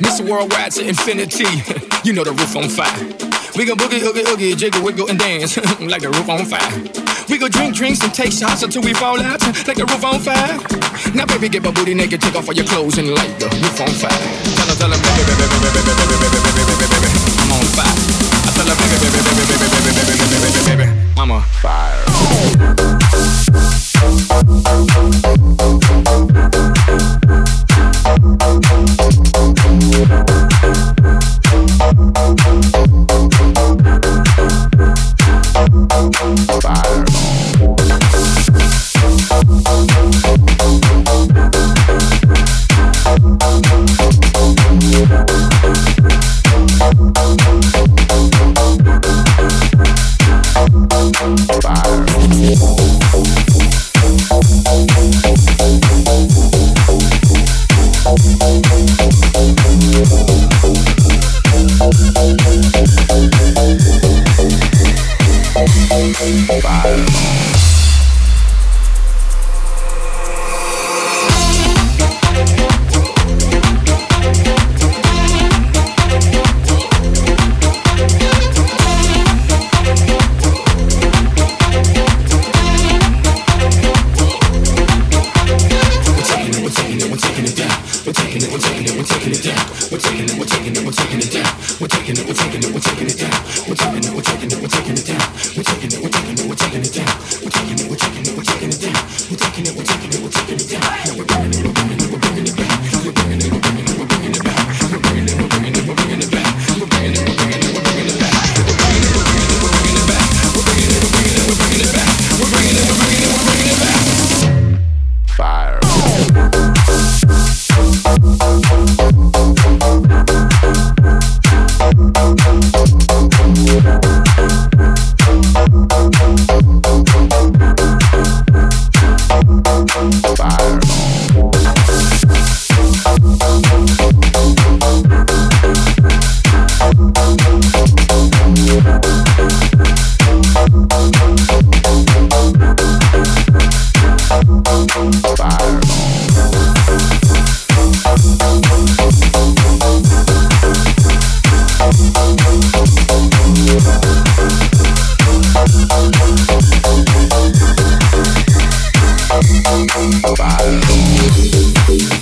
Mr. Worldwide to infinity. you know the roof on fire. We go boogie, oogie, oogie, jiggle, wiggle, and dance like the roof on fire. We go drink drinks and take shots until we fall out like the roof on fire. Now, baby, get my booty naked, take off all your clothes and light the roof on fire. Tell her, tell her, baby, baby. Bye. We're taking it, we're taking it, we're taking it down. We're taking it, we're taking it, we're taking it down. We're taking it, we're taking it, we're taking it down. We're taking it, we're taking it, we're taking it down. We're taking it, we're Bye.